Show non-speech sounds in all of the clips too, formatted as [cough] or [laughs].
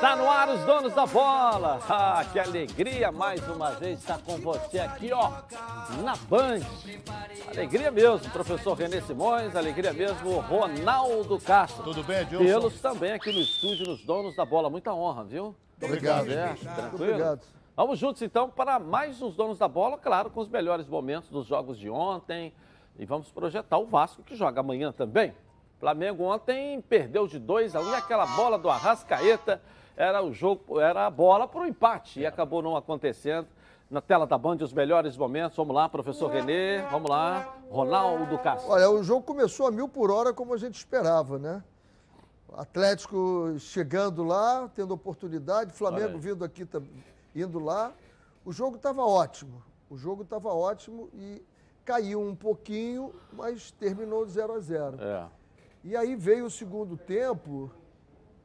Tá no ar os donos da bola. Ah, que alegria mais uma vez estar com você aqui, ó, na Band. Alegria mesmo, professor Renê Simões, alegria mesmo, Ronaldo Castro. Tudo bem, Edilson? Tê-los também aqui no estúdio, nos donos da bola. Muita honra, viu? Obrigado. Edilson. tranquilo? Obrigado. Vamos juntos então para mais uns donos da bola, claro, com os melhores momentos dos jogos de ontem. E vamos projetar o Vasco que joga amanhã também. Flamengo ontem perdeu de 2 a 1 um, e aquela bola do Arrascaeta era o jogo, era a bola para o empate e acabou não acontecendo. Na tela da Band, os melhores momentos. Vamos lá, professor Renê. Vamos lá, Ronaldo Castro. Olha, o jogo começou a mil por hora, como a gente esperava, né? Atlético chegando lá, tendo oportunidade, Flamengo vindo aqui, indo lá. O jogo estava ótimo. O jogo estava ótimo e caiu um pouquinho, mas terminou 0 a 0 É. E aí veio o segundo tempo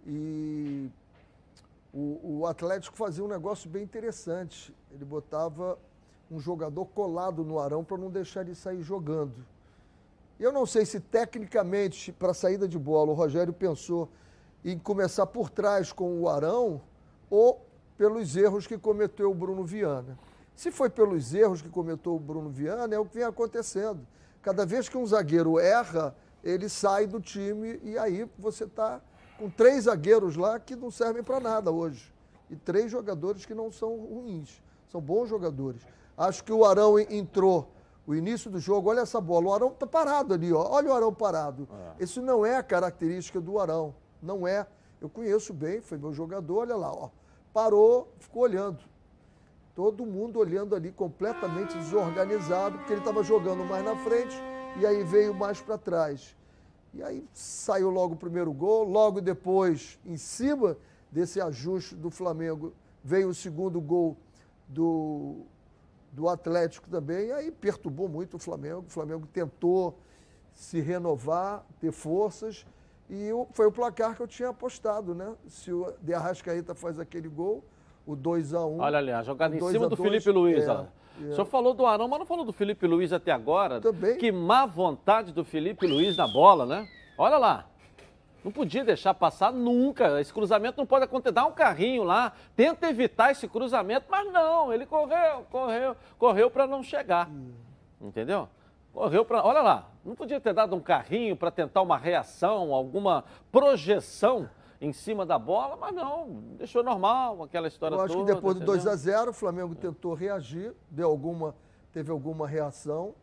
e o, o Atlético fazia um negócio bem interessante. Ele botava um jogador colado no Arão para não deixar ele sair jogando. Eu não sei se tecnicamente, para a saída de bola, o Rogério pensou em começar por trás com o Arão ou pelos erros que cometeu o Bruno Viana. Se foi pelos erros que cometeu o Bruno Viana, é o que vem acontecendo. Cada vez que um zagueiro erra, ele sai do time e aí você está com três zagueiros lá que não servem para nada hoje. E três jogadores que não são ruins, são bons jogadores. Acho que o Arão en- entrou o início do jogo, olha essa bola, o Arão está parado ali, ó. olha o Arão parado. Isso não é a característica do Arão, não é. Eu conheço bem, foi meu jogador, olha lá, ó. parou, ficou olhando. Todo mundo olhando ali completamente desorganizado, porque ele estava jogando mais na frente e aí veio mais para trás. E aí saiu logo o primeiro gol, logo depois, em cima desse ajuste do Flamengo, veio o segundo gol do, do Atlético também, e aí perturbou muito o Flamengo. O Flamengo tentou se renovar, ter forças, e foi o placar que eu tinha apostado, né? Se o De Arrascaeta faz aquele gol, o 2 a 1 Olha ali, a jogada em cima do dois, Felipe Luiz. é, ó. É. O senhor falou do Arão, mas não falou do Felipe Luiz até agora. Também. Que má vontade do Felipe Luiz na bola, né? Olha lá. Não podia deixar passar nunca. Esse cruzamento não pode acontecer. Dá um carrinho lá, tenta evitar esse cruzamento, mas não. Ele correu, correu, correu para não chegar. Entendeu? Correu para. Olha lá. Não podia ter dado um carrinho para tentar uma reação, alguma projeção em cima da bola, mas não. Deixou normal aquela história Eu acho toda. que depois do entendeu? 2 a 0 o Flamengo tentou reagir, deu alguma, teve alguma reação,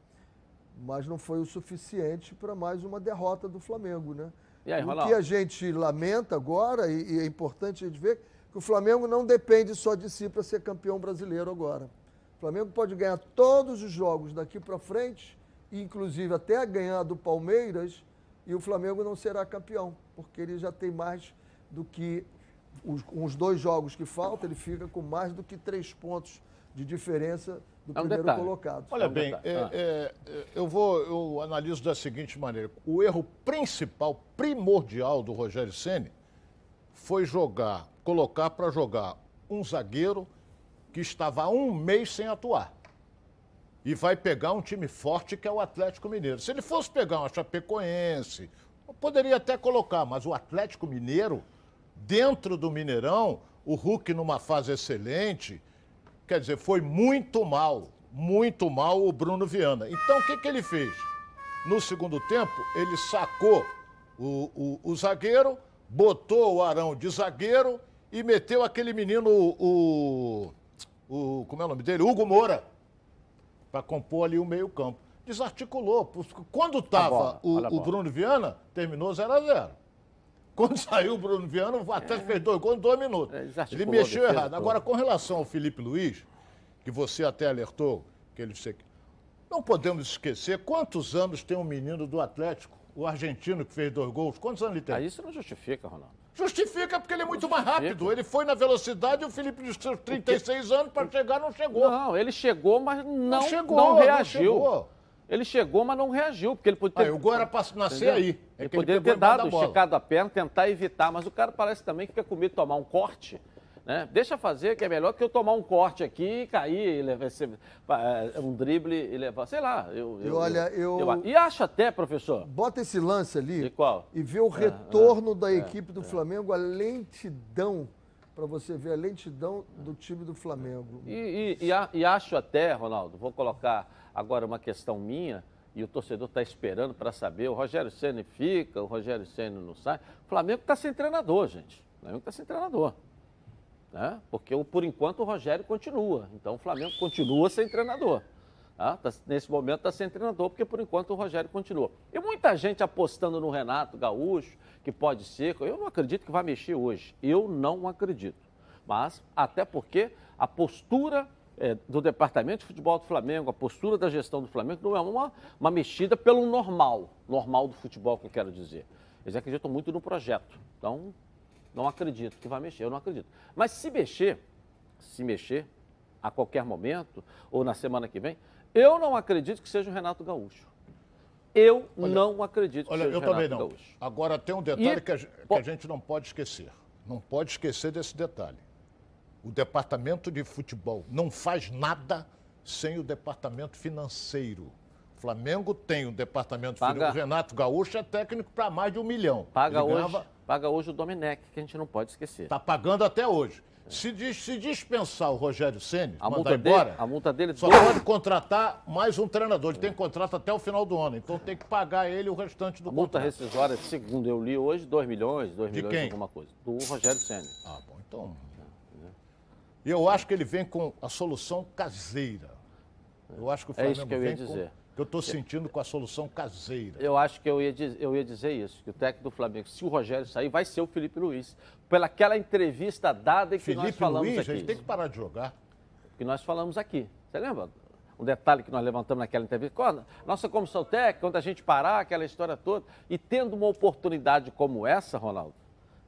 mas não foi o suficiente para mais uma derrota do Flamengo, né? E aí, o que a gente lamenta agora, e, e é importante a gente ver, que o Flamengo não depende só de si para ser campeão brasileiro agora. O Flamengo pode ganhar todos os jogos daqui para frente, inclusive até ganhar do Palmeiras, e o Flamengo não será campeão, porque ele já tem mais do que os, com os dois jogos que faltam, ele fica com mais do que três pontos de diferença do É um primeiro detalhe. colocado. Olha Um bem, é, Ah. é, é, eu vou, eu analiso da seguinte maneira: o erro principal, primordial do Rogério Ceni foi jogar, colocar para jogar um zagueiro que estava há um mês sem atuar. E vai pegar um time forte que é o Atlético Mineiro. Se ele fosse pegar uma Chapecoense, poderia até colocar, mas o Atlético Mineiro, dentro do Mineirão, o Hulk numa fase excelente, Quer dizer, foi muito mal, muito mal o Bruno Viana. Então, o que, que ele fez? No segundo tempo, ele sacou o, o, o zagueiro, botou o Arão de zagueiro e meteu aquele menino, o. o como é o nome dele? Hugo Moura, para compor ali o meio-campo. Desarticulou. Quando estava o, o. Bruno Viana, terminou 0 a 0 Quando saiu o Bruno Viana, o Atlético fez dois gols em dois minutos. É, Ele mexeu errado. toda. Agora, com relação ao Felipe Luiz, que você até alertou, que ele disse que não podemos esquecer quantos anos tem um menino do Atlético, o argentino que fez dois gols. Quantos anos ele tem? Ah, isso não justifica, Ronaldo. Justifica porque ele é muito mais rápido. Ele foi na velocidade e o Felipe de seus 36 anos para chegar não chegou. Não, ele chegou, mas não, não, chegou, não reagiu. chegou. Ele chegou, mas não reagiu, porque ele podia ter. Aí, o gol era para nascer Entendeu? aí. Ele É que poderia ter dado, esticado a perna, tentar evitar, mas o cara parece também que fica com medo de tomar um corte. Né? Deixa fazer, que é melhor que eu tomar um corte aqui, cair, levar, é, um drible e levar, sei lá. Eu, eu, olha, eu, eu, E acho até, professor. Bota esse lance ali e, qual? e vê o é, retorno é, da é, equipe do é. Flamengo, a lentidão, para você ver a lentidão do time do Flamengo. E, e, e, acho até, Ronaldo, vou colocar agora uma questão minha, e o torcedor está esperando para saber, o Rogério Senna fica, o Rogério Senna não sai. O Flamengo está sem treinador, gente. O Flamengo está sem treinador né? porque por enquanto o Rogério continua. Então o Flamengo continua sem treinador. Tá? Tá, nesse momento está sem treinador, porque por enquanto o Rogério continua. E muita gente apostando no Renato Gaúcho, que pode ser. Eu não acredito que vai mexer hoje. Eu não acredito. Mas, até porque a postura é, do departamento de futebol do Flamengo, a postura da gestão do Flamengo, não é uma, uma mexida pelo normal, normal do futebol que eu quero dizer. Eles acreditam muito no projeto. Então, não acredito que vai mexer, eu não acredito. Mas se mexer, se mexer, a qualquer momento, ou na semana que vem, eu não acredito que seja o Renato Gaúcho. Eu olha, não acredito que olha, seja o Renato não. Gaúcho. Agora tem um detalhe e... que, a, que a gente não pode esquecer. Não pode esquecer desse detalhe. O departamento de futebol não faz nada sem o departamento financeiro. O Flamengo tem um departamento Paga... financeiro. O Renato Gaúcho é técnico para mais de um milhão. Paga Ele hoje. Ganhava paga hoje o Domenech, que a gente não pode esquecer. Está pagando até hoje. Se, se dispensar o Rogério Ceni, a multa embora, dele, a multa dele só pode contratar mais um treinador. Ele tem contrato até o final do ano, então tem que pagar ele o restante do a multa rescisória, segundo eu li hoje, 2 milhões, 2 milhões quem? alguma coisa. Do Rogério Ceni. Ah, bom, então. E eu acho que ele vem com a solução caseira. Eu acho que o Flamengo é isso que eu ia dizer. Com que eu estou sentindo com a solução caseira. Eu acho que eu ia, eu ia dizer isso, que o técnico do Flamengo, se o Rogério sair, vai ser o Felipe Luiz. Pelaquela entrevista dada em que Felipe nós falamos Luiz, aqui. Felipe Luiz, tem que parar de jogar. Que nós falamos aqui. Você lembra? Um detalhe que nós levantamos naquela entrevista. Nossa comissão técnica, quando a gente parar, aquela história toda. E tendo uma oportunidade como essa, Ronaldo,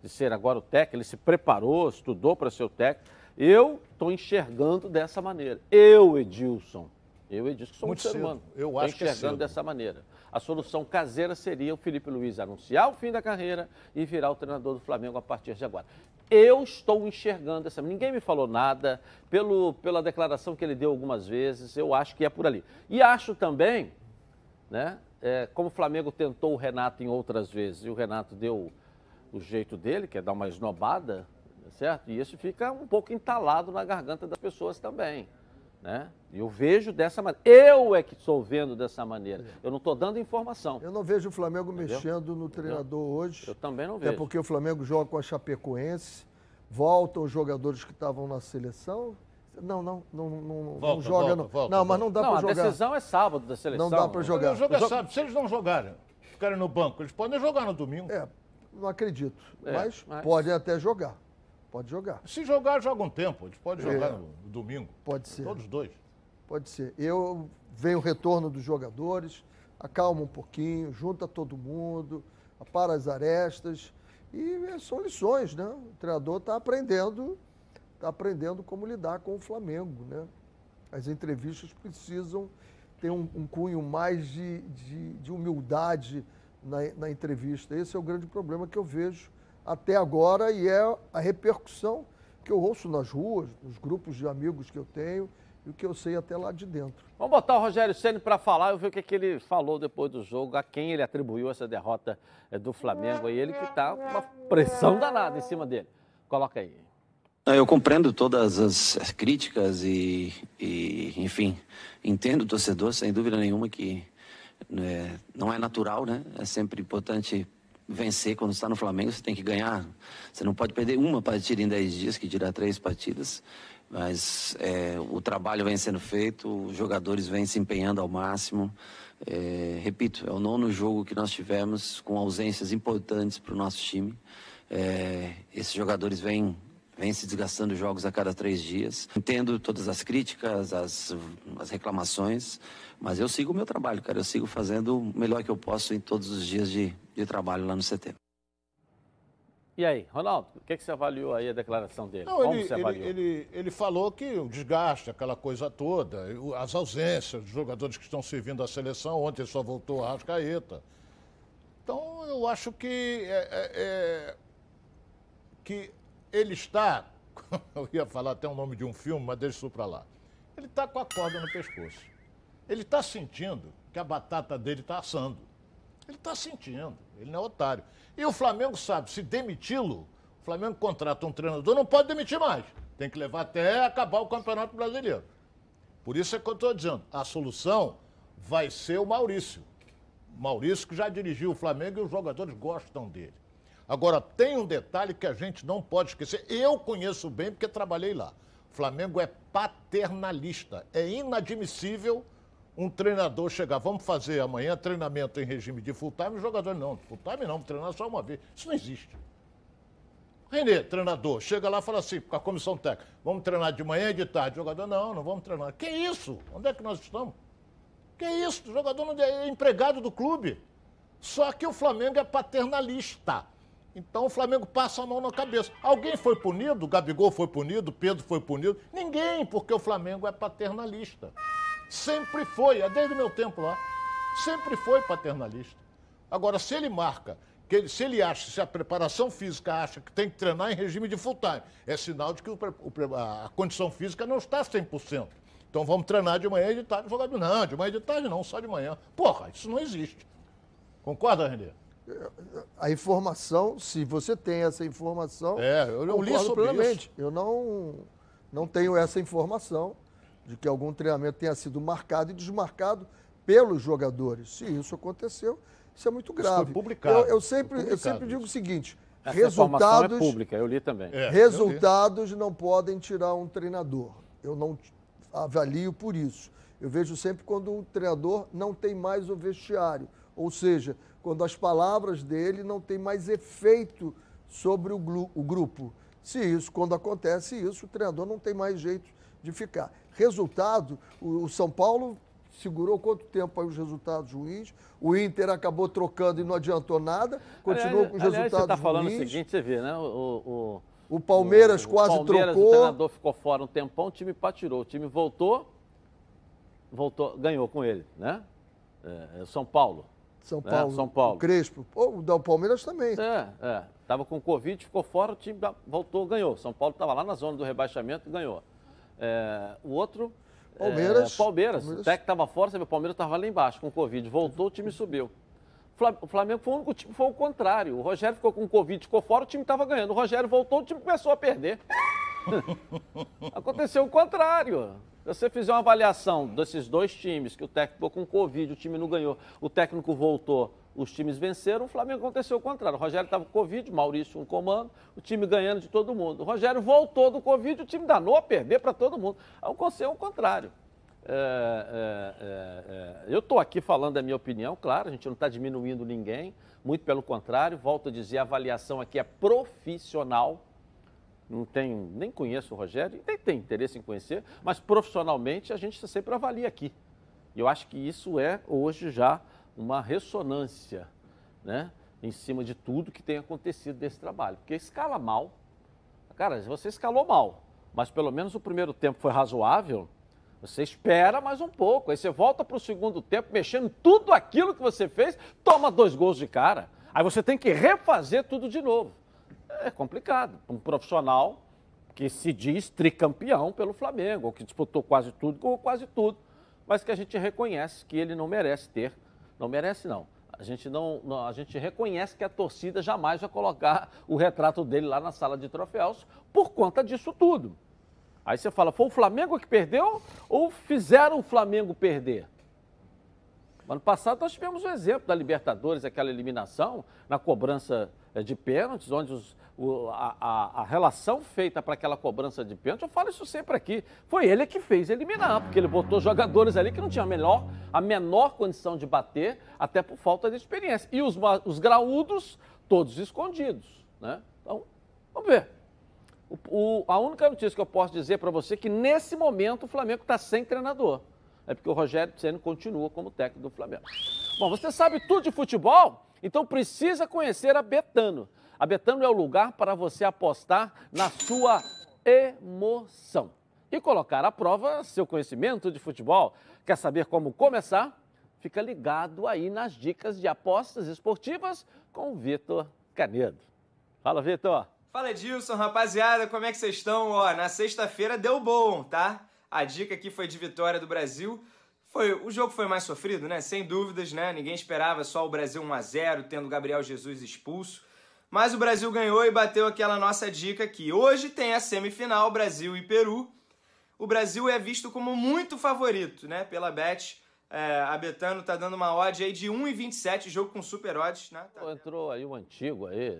de ser agora o técnico, ele se preparou, estudou para ser o técnico. Eu estou enxergando dessa maneira. Eu, Edilson, eu e que sou Muito um ser cedo. humano. Eu acho enxergando que é cedo. dessa maneira. A solução caseira seria o Felipe Luiz anunciar o fim da carreira e virar o treinador do Flamengo a partir de agora. Eu estou enxergando essa. Ninguém me falou nada, pelo, pela declaração que ele deu algumas vezes, eu acho que é por ali. E acho também, né, é, como o Flamengo tentou o Renato em outras vezes, e o Renato deu o jeito dele, que é dar uma esnobada, certo? E isso fica um pouco entalado na garganta das pessoas também. Né? Eu vejo dessa maneira. Eu é que estou vendo dessa maneira. Eu não estou dando informação. Eu não vejo o Flamengo Entendeu? mexendo no treinador Entendeu? hoje. Eu também não vejo. Até porque o Flamengo joga com a Chapecoense, voltam os jogadores que estavam na seleção. Não, não, não, não, volta, não joga. Volta, não. Volta, não, mas não dá para jogar. A decisão é sábado da seleção. Não dá para jogar. O jogo é sábado. Se eles não jogarem, ficarem no banco, eles podem jogar no domingo. É, não acredito. É, mas, mas podem até jogar. Pode jogar. Se jogar, joga um tempo. Eles podem é. jogar no, no domingo. Pode ser. Todos dois. Pode ser. Eu venho o retorno dos jogadores, acalma um pouquinho, junta todo mundo, para as arestas. E são lições, né? O treinador está aprendendo, está aprendendo como lidar com o Flamengo, né? As entrevistas precisam ter um, um cunho mais de, de, de humildade na, na, entrevista. Esse é o grande problema que eu vejo até agora e é a repercussão que eu ouço nas ruas, nos grupos de amigos que eu tenho e o que eu sei até lá de dentro. Vamos botar o Rogério Ceni para falar e ver o que, que ele falou depois do jogo, a quem ele atribuiu essa derrota eh, do Flamengo. E ele que está com uma pressão danada em cima dele. Coloca aí. Eu compreendo todas as críticas e, e enfim, entendo o torcedor, sem dúvida nenhuma, que né, não é natural, né? É sempre importante vencer quando está no Flamengo, você tem que ganhar. Você não pode perder uma partida em 10 dias, que dirá três partidas. Mas é, o trabalho vem sendo feito, os jogadores vêm se empenhando ao máximo. É, repito, é o nono jogo que nós tivemos com ausências importantes para o nosso time. É, esses jogadores vêm, vêm se desgastando jogos a cada três dias. Entendo todas as críticas, as, as reclamações, mas eu sigo o meu trabalho, cara. Eu sigo fazendo o melhor que eu posso em todos os dias de, de trabalho lá no CT. E aí, Ronaldo, o que, que você avaliou aí a declaração dele? Não, Como ele, você avaliou? Ele, ele, ele, falou que o desgaste, aquela coisa toda, as ausências dos jogadores que estão servindo a seleção, ontem só voltou a Rascaeta. Então, eu acho que, é, é, é, que ele está [laughs] eu ia falar até o nome de um filme, mas deixa isso para lá. Ele está com a corda no pescoço. Ele está sentindo que a batata dele está assando. Ele está sentindo, ele não é otário. E o Flamengo sabe, se demiti-lo, o Flamengo contrata um treinador, não pode demitir mais. Tem que levar até acabar o Campeonato Brasileiro. Por isso é que eu estou dizendo, a solução vai ser o Maurício. Maurício que já dirigiu o Flamengo e os jogadores gostam dele. Agora, tem um detalhe que a gente não pode esquecer. Eu conheço bem porque trabalhei lá. O Flamengo é paternalista. É inadmissível um treinador chegar, vamos fazer amanhã treinamento em regime de full time, o jogador não, full time não, treinar só uma vez. Isso não existe. Renê, treinador, chega lá e fala assim, com a comissão técnica, vamos treinar de manhã e de tarde. O jogador, não, não vamos treinar. Que isso? Onde é que nós estamos? Que isso? O jogador não é empregado do clube. Só que o Flamengo é paternalista. Então o Flamengo passa a mão na cabeça. Alguém foi punido? Gabigol foi punido? Pedro foi punido? Ninguém, porque o Flamengo é paternalista. Sempre foi, é desde o meu tempo lá. Sempre foi paternalista. Agora, se ele marca, que ele, se ele acha, se a preparação física acha que tem que treinar em regime de full time, é sinal de que o, o, a condição física não está 100%. Então vamos treinar de manhã e de tarde. Jogador, não, de manhã e de tarde não, só de manhã. Porra, isso não existe. Concorda, Renê? a informação, se você tem essa informação, é, eu não li sobre plenamente. Isso. Eu não, não tenho essa informação de que algum treinamento tenha sido marcado e desmarcado pelos jogadores. Se isso aconteceu, isso é muito grave. Isso foi publicado. Eu, eu sempre, publicado eu sempre digo o seguinte: essa é resultados. É pública, eu li também. É, resultados li. não podem tirar um treinador. Eu não avalio por isso. Eu vejo sempre quando o treinador não tem mais o vestiário. Ou seja, quando as palavras dele não têm mais efeito sobre o, o grupo. Se isso, quando acontece isso, o treinador não tem mais jeito de ficar. Resultado, o, o São Paulo segurou quanto tempo aí os resultados ruins? O Inter acabou trocando e não adiantou nada, continuou aliás, com os aliás, resultados você está falando ruins. o seguinte, você vê, né? O, o, o Palmeiras o, quase Palmeiras, trocou. O treinador ficou fora um tempão, o time patirou. O time voltou, voltou, ganhou com ele, né? É, São Paulo. São né? Paulo. É, São Paulo. O Crespo. O da Palmeiras também. É, é. Tava com Covid, ficou fora, o time voltou, ganhou. São Paulo estava lá na zona do rebaixamento e ganhou. É, o outro. Palmeiras. É, Palmeiras. Palmeiras. O técnico estava fora, o Palmeiras estava lá embaixo com Covid. Voltou, o time subiu. O Flamengo foi o único time, foi o contrário. O Rogério ficou com Covid, ficou fora, o time estava ganhando. O Rogério voltou, o time começou a perder. [laughs] Aconteceu o contrário. Se você fizer uma avaliação desses dois times, que o técnico ficou com Covid, o time não ganhou, o técnico voltou, os times venceram, o Flamengo aconteceu o contrário. O Rogério estava com Covid, Maurício um comando, o time ganhando de todo mundo. O Rogério voltou do Covid, o time danou a perder para todo mundo. Aconteceu o contrário. É, é, é, é eu estou aqui falando a minha opinião, claro, a gente não está diminuindo ninguém, muito pelo contrário, volto a dizer, a avaliação aqui é profissional, não tenho, nem conheço o Rogério, nem tenho interesse em conhecer, mas profissionalmente a gente sempre avalia aqui. E eu acho que isso é hoje já uma ressonância, né? Em cima de tudo que tem acontecido desse trabalho. Porque escala mal. Cara, você escalou mal, mas pelo menos o primeiro tempo foi razoável. Você espera mais um pouco. Aí você volta para o segundo tempo, mexendo tudo aquilo que você fez, toma dois gols de cara. Aí você tem que refazer tudo de novo é complicado. Um profissional que se diz tricampeão pelo Flamengo, ou que disputou quase tudo, ou quase tudo, mas que a gente reconhece que ele não merece ter. Não merece, não. A gente, não, não, a gente reconhece que a torcida jamais vai colocar o retrato dele lá na sala de troféus por conta disso tudo. Aí você fala, foi o Flamengo que perdeu ou fizeram o Flamengo perder? Ano passado nós tivemos o exemplo da Libertadores, aquela eliminação na cobrança de pênaltis, onde os, o, a, a, relação feita para aquela cobrança de pênalti, eu falo isso sempre aqui, foi ele que fez eliminar, porque ele botou jogadores ali que não tinham a menor, a menor condição de bater, até por falta de experiência. E os, os graúdos, todos escondidos. Né? Então, vamos ver. O, o, a única notícia que eu posso dizer para você é que nesse momento o Flamengo está sem treinador é porque o Rogério Ceni continua como técnico do Flamengo. Bom, você sabe tudo de futebol? Então precisa conhecer a Betano. A Betano é o lugar para você apostar na sua emoção e colocar à prova seu conhecimento de futebol. Quer saber como começar? Fica ligado aí nas dicas de apostas esportivas com o Vitor Canedo. Fala, Vitor. Fala Edilson, rapaziada, como é que vocês estão? Ó, na sexta-feira deu bom, tá? A dica aqui foi de vitória do Brasil. Foi, o jogo foi mais sofrido, né? Sem dúvidas, né? Ninguém esperava só o Brasil 1 a 0, tendo Gabriel Jesus expulso. Mas o Brasil ganhou e bateu aquela nossa dica aqui. Hoje tem a semifinal Brasil e Peru. O Brasil é visto como muito favorito, né? Pela Bet. É, a Betano tá dando uma odd aí de 1,27, jogo com super odds, né? Tá Entrou aí o antigo aí.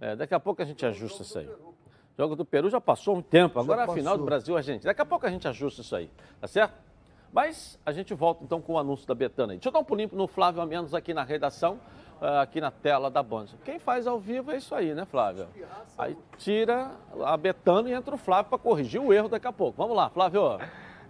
É, daqui a pouco a gente ajusta isso aí. O jogo do Peru já passou um tempo, agora é a final do Brasil a gente. Daqui a pouco a gente ajusta isso aí, tá certo? Mas a gente volta então com o anúncio da Betana aí. Deixa eu dar um pulinho no Flávio Menos aqui na redação, uh, aqui na tela da Band. Quem faz ao vivo é isso aí, né, Flávio? Aí tira a Betana e entra o Flávio para corrigir o erro daqui a pouco. Vamos lá, Flávio.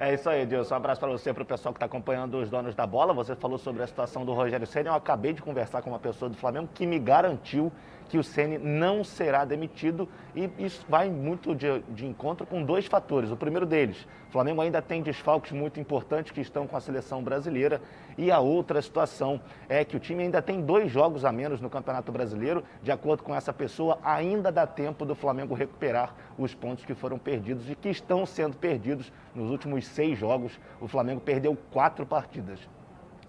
É isso aí, Edilson. Um abraço para você, para o pessoal que está acompanhando os donos da bola. Você falou sobre a situação do Rogério Senna. Eu acabei de conversar com uma pessoa do Flamengo que me garantiu que o Ceni não será demitido e isso vai muito de, de, encontro com dois fatores. O primeiro deles, o Flamengo ainda tem desfalques muito importantes que estão com a seleção brasileira e a outra situação é que o time ainda tem dois jogos a menos no Campeonato Brasileiro. De acordo com essa pessoa, ainda dá tempo do Flamengo recuperar os pontos que foram perdidos e que estão sendo perdidos nos últimos seis jogos. O Flamengo perdeu quatro partidas.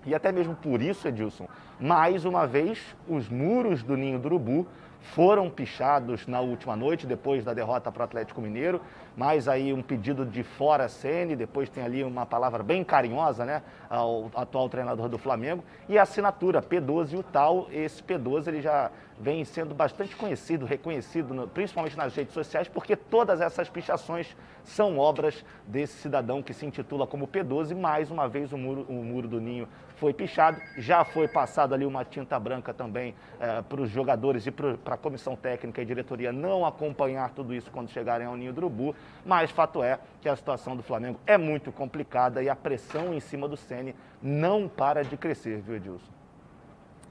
E até mesmo por isso, Edilson, mais uma vez, os muros do Ninho do Urubu foram pichados na última noite, depois da derrota para o Atlético Mineiro. Mais aí um pedido de fora Sene, depois tem ali uma palavra bem carinhosa, né, ao atual treinador do Flamengo. E a assinatura P12 e o tal, esse P12 ele já vem sendo bastante conhecido, reconhecido, principalmente nas redes sociais, porque todas essas pichações são obras desse cidadão que se intitula como P12. Mais uma vez o muro, o muro do Ninho foi pichado, já foi passado ali uma tinta branca também é, para os jogadores e para a comissão técnica e diretoria não acompanhar tudo isso quando chegarem ao Ninho do Urubu, mas fato é que a situação do Flamengo é muito complicada e a pressão em cima do Sene não para de crescer, viu, Edilson?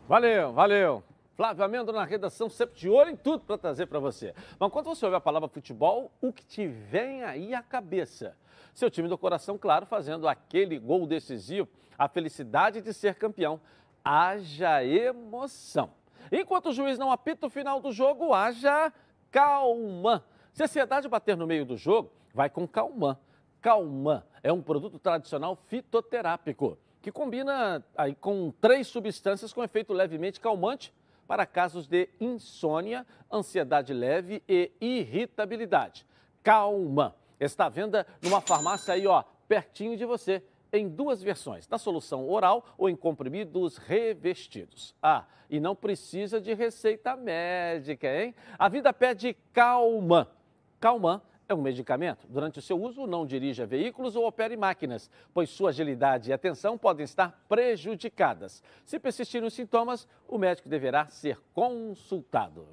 Valeu, valeu. Flávio Amendo na redação, sempre de olho em tudo para trazer para você. Mas quando você ouve a palavra futebol, o que te vem aí à cabeça? Seu time do coração, claro, fazendo aquele gol decisivo, a felicidade de ser campeão. Haja emoção. Enquanto o juiz não apita o final do jogo, haja calma. Se a ansiedade bater no meio do jogo, vai com calmã. Calmã é um produto tradicional fitoterápico que combina aí com três substâncias com efeito levemente calmante para casos de insônia, ansiedade leve e irritabilidade. Calma! Está à venda numa farmácia aí, ó, pertinho de você, em duas versões, na solução oral ou em comprimidos revestidos. Ah, e não precisa de receita médica, hein? A vida pede calma. Calma é um medicamento. Durante o seu uso, não dirija veículos ou opere máquinas, pois sua agilidade e atenção podem estar prejudicadas. Se persistirem os sintomas, o médico deverá ser consultado.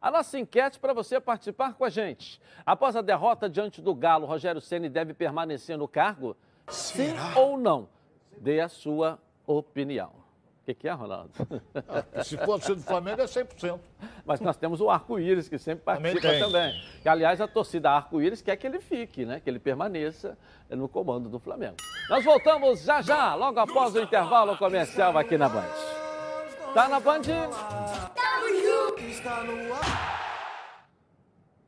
A nossa enquete para você participar com a gente. Após a derrota diante do Galo, Rogério Ceni deve permanecer no cargo? Será? Sim ou não? Dê a sua opinião. O que, que, é, Ronaldo? Ah, se fosse do Flamengo, é 100%. Mas nós temos o arco-íris, que sempre participa também. também. E, aliás, a torcida arco-íris quer que ele fique, né? que ele permaneça no comando do Flamengo. Nós voltamos já já, logo após o intervalo comercial aqui na Band. Tá na Band? Está no ar.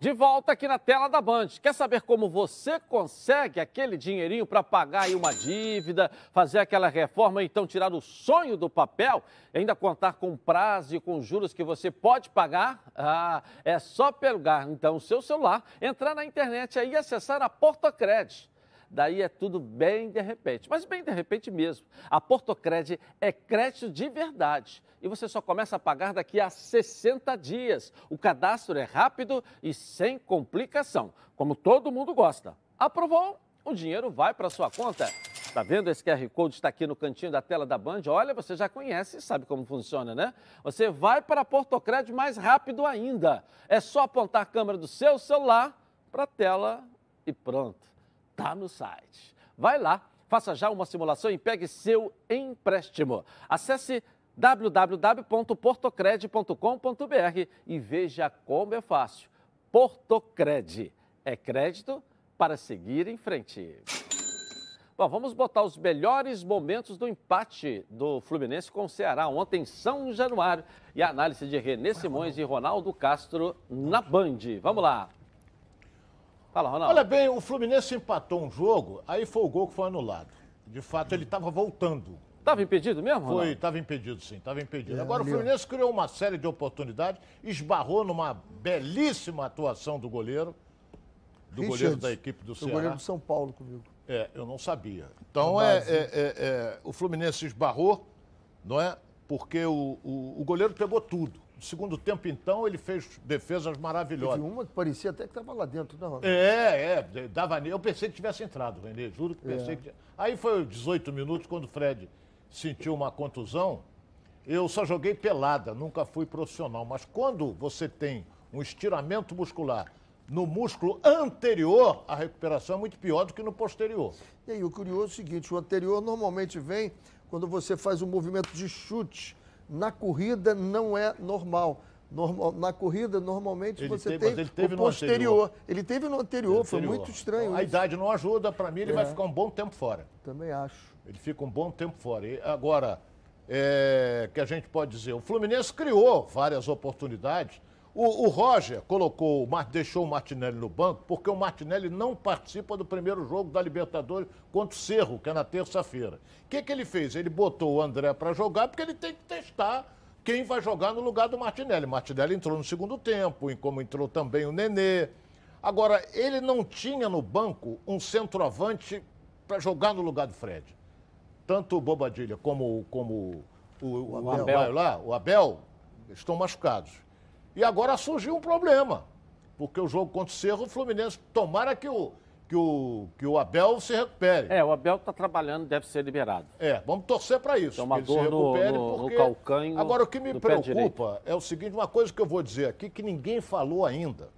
De volta aqui na tela da Band. Quer saber como você consegue aquele dinheirinho para pagar aí uma dívida, fazer aquela reforma e então tirar o sonho do papel ainda contar com prazo e com juros que você pode pagar? Ah, é só pegar então o seu celular, entrar na internet aí e acessar a Portocred daí é tudo bem de repente, mas bem de repente mesmo. A Portocred é crédito de verdade e você só começa a pagar daqui a 60 dias. O cadastro é rápido e sem complicação, como todo mundo gosta. Aprovou? O dinheiro vai para sua conta. Está vendo esse QR Code está aqui no cantinho da tela da Band? Olha, você já conhece e sabe como funciona, né? Você vai para a Portocred mais rápido ainda. É só apontar a câmera do seu celular para a tela e pronto está no site. Vai lá, faça já uma simulação e pegue seu empréstimo. Acesse www.portocred.com.br e veja como é fácil. Portocred é crédito para seguir em frente. Bom, vamos botar os melhores momentos do empate do Fluminense com o Ceará ontem em São Januário e a análise de Renê Simões e Ronaldo Castro na Band. Vamos lá. Fala, Ronaldo. Olha bem, o Fluminense empatou um jogo, aí foi o gol que foi anulado. De fato, ele estava voltando. Estava impedido mesmo? Ronaldo? Foi, estava impedido sim, estava impedido. É, Agora o. Fluminense criou uma série de oportunidades, esbarrou numa belíssima atuação do goleiro, do goleiro Richards, da equipe do O Ceará. goleiro do São Paulo comigo. É, eu não sabia. Então, é, é- é- é, o Fluminense esbarrou, não é? Porque o, o- o goleiro pegou tudo. No segundo tempo, então, ele fez defesas Teve maravilhosas. uma que parecia até que estava lá dentro, não. É, é, dava Eu pensei que tivesse entrado, Renê, juro que pensei que. Aí foi 18 minutos, quando o Fred sentiu uma contusão. Eu só joguei pelada, nunca fui profissional. Mas quando você tem um estiramento muscular no músculo anterior, a recuperação é muito pior do que no posterior. E aí, o curioso é o seguinte: o anterior normalmente vem quando você faz um movimento de chute. Na corrida não é normal. Normal- na corrida, normalmente Ele você teve- tem ele teve o no posterior. anterior. Ele teve no anterior, foi Anterior. muito estranho. Então, A idade não ajuda, para mim ele vai É. ficar um bom tempo fora. Também acho. Ele fica um bom tempo fora. E agora, é, que a gente pode dizer, o Fluminense criou várias oportunidades. O, o Roger colocou, deixou o Martinelli no banco, porque o Martinelli não participa do primeiro jogo da Libertadores contra o Cerro, que é na terça-feira. O que, que ele fez? Ele botou o André para jogar, porque ele tem que testar quem vai jogar no lugar do Martinelli. Martinelli entrou no segundo tempo, e como entrou também o Nenê. Agora, ele não tinha no banco um centroavante para jogar no lugar do Fred tanto o Bobadilha como, como o, o, o Abel. lá, o Abel, estão machucados. E agora surgiu um problema, porque o jogo contra o Cerro, o Fluminense, tomara que o, que o, que o Abel se recupere. É, o Abel está trabalhando, deve ser liberado. É, vamos torcer para isso. Tem uma que dor no- recupere, no- no porque... calcanho Agora, o que me preocupa é o seguinte, uma coisa que eu vou dizer aqui que ninguém falou ainda.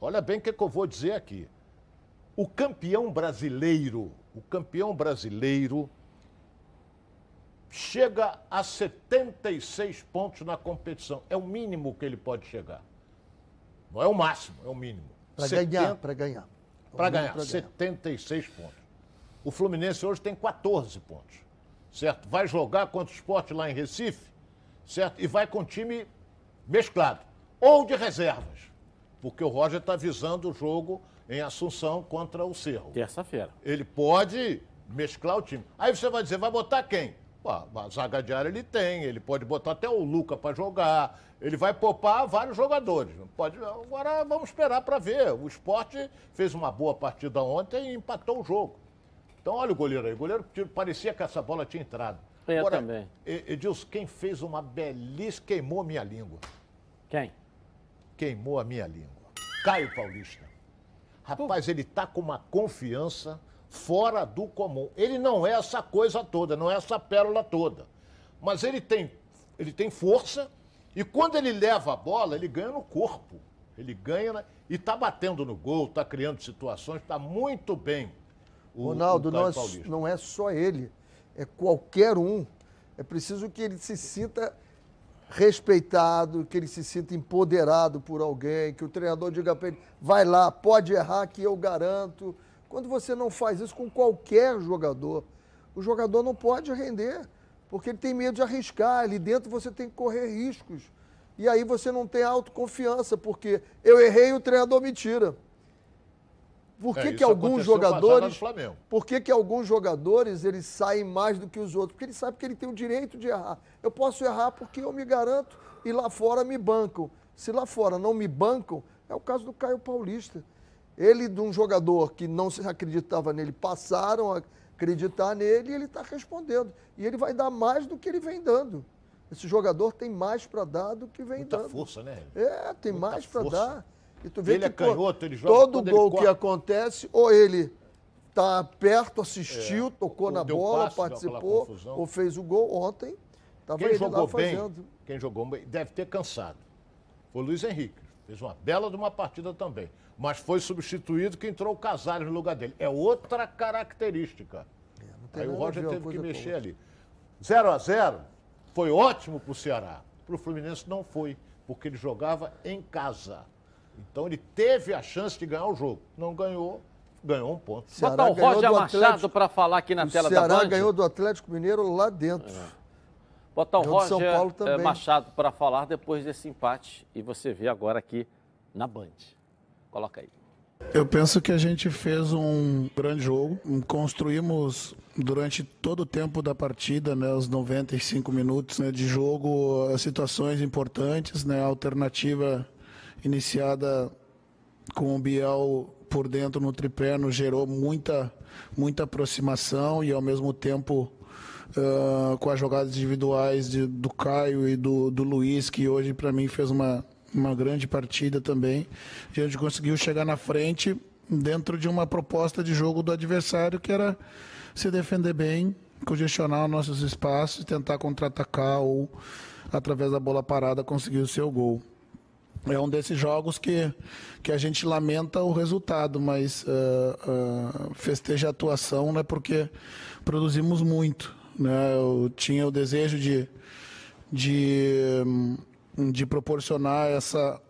Olha bem o que, que eu vou dizer aqui. O campeão brasileiro, o campeão brasileiro chega a 76 pontos na competição. É o mínimo que ele pode chegar. Não é o máximo, é o mínimo. Para 70 ganhar, para ganhar. para ganhar, Pra 76 pontos. O Fluminense hoje tem 14 pontos, certo? Vai jogar contra o esporte lá em Recife, certo? E vai com time mesclado, ou de reservas, porque o Roger está visando o jogo em Assunção contra o Cerro. Terça-feira. Ele pode mesclar o time. Aí você vai dizer, vai botar quem? A zaga de área ele tem, ele pode botar até o Luca para jogar, ele vai poupar vários jogadores. Pode, agora vamos esperar para ver. O esporte fez uma boa partida ontem e empatou o jogo. Então olha o goleiro aí, o goleiro parecia que essa bola tinha entrado. Eu Agora, também. E- Edilson, quem fez uma belíssima, queimou a minha língua. Quem? Queimou a minha língua. Caio Paulista. Rapaz, ele tá com uma confiança fora do comum. Ele não é essa coisa toda, não é essa pérola toda. Mas ele tem, ele tem força e quando ele leva a bola, ele ganha no corpo. Ele ganha na- e tá batendo no gol, tá criando situações, tá muito bem. o- Ronaldo, o é, Paulista. não é só ele, é qualquer um. É preciso que ele se sinta respeitado, que ele se sinta empoderado por alguém, que o treinador diga para ele, vai lá, pode errar que eu garanto. Quando você não faz isso com qualquer jogador, o jogador não pode render, porque ele tem medo de arriscar. Ali dentro você tem que correr riscos. E aí você não tem autoconfiança, porque eu errei e o treinador me tira. Por É, que, isso que alguns jogadores. Por que, que alguns jogadores eles saem mais do que os outros? Porque ele sabe que ele tem o direito de errar. Eu posso errar porque eu me garanto e lá fora me bancam. Se lá fora não me bancam, é o caso do Caio Paulista. Ele, de um jogador que não se acreditava nele, passaram a acreditar nele e ele está respondendo. E ele vai dar mais do que ele vem dando. Esse jogador tem mais para dar do que vem Muita dando. força, né? É, tem Muita mais para dar. E tu vê Ele que é canhoto, ele joga todo gol que acontece, ou ele tá perto, assistiu, tocou Ou na bola, participou, ou fez o gol ontem. Tava Quem ele jogou lá bem, fazendo. quem jogou bem, deve ter cansado. Foi o Luiz Henrique. Fez uma bela de uma partida também. Mas foi substituído que entrou o Casares no lugar dele. É outra característica. tem Aí o Roger teve que mexer ali. 0 a 0 foi ótimo para o Ceará. Para o Fluminense não foi, porque ele jogava em casa. Então ele teve a chance de ganhar o jogo. Não ganhou, ganhou um ponto. Ceará Botar o ganhou Roger do Machado para falar aqui na o tela Ceará da Band. ganhou do Atlético Mineiro lá dentro. Botar o do São Roger Paulo eh, também. Machado para falar depois desse empate. E você vê agora aqui na Band. Coloca aí. Eu penso que a gente fez um grande jogo, construímos durante todo o tempo da partida, né, os 95 minutos né, de jogo, as situações importantes, né, a alternativa iniciada com o Biel por dentro no tripé nos gerou muita, muita aproximação e ao mesmo tempo com as jogadas individuais de- do Caio e do, do Luiz, que hoje para mim fez uma, uma grande partida também. A gente conseguiu chegar na frente dentro de uma proposta de jogo do adversário que era se defender bem, congestionar nossos espaços, tentar contra-atacar ou através da bola parada conseguir o seu gol. É um desses jogos que, que a gente lamenta o resultado, mas ah, ah, festeja a atuação, né, porque produzimos muito. Né? Eu tinha o desejo de, de, hum, de proporcionar essa,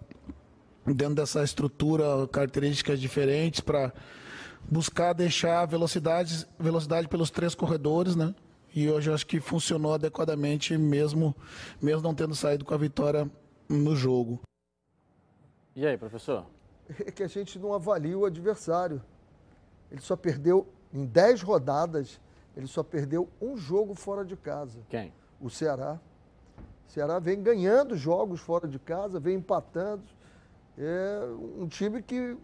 dentro dessa estrutura, características diferentes para buscar deixar velocidade, velocidade pelos três corredores, né? E hoje eu acho que funcionou adequadamente, mesmo, mesmo não tendo saído com a vitória no jogo. E aí, professor? É que a gente não avalia o adversário. Ele só perdeu, em 10 rodadas, ele só perdeu um jogo fora de casa. Quem? O Ceará. O Ceará vem ganhando jogos fora de casa, vem empatando. É um time que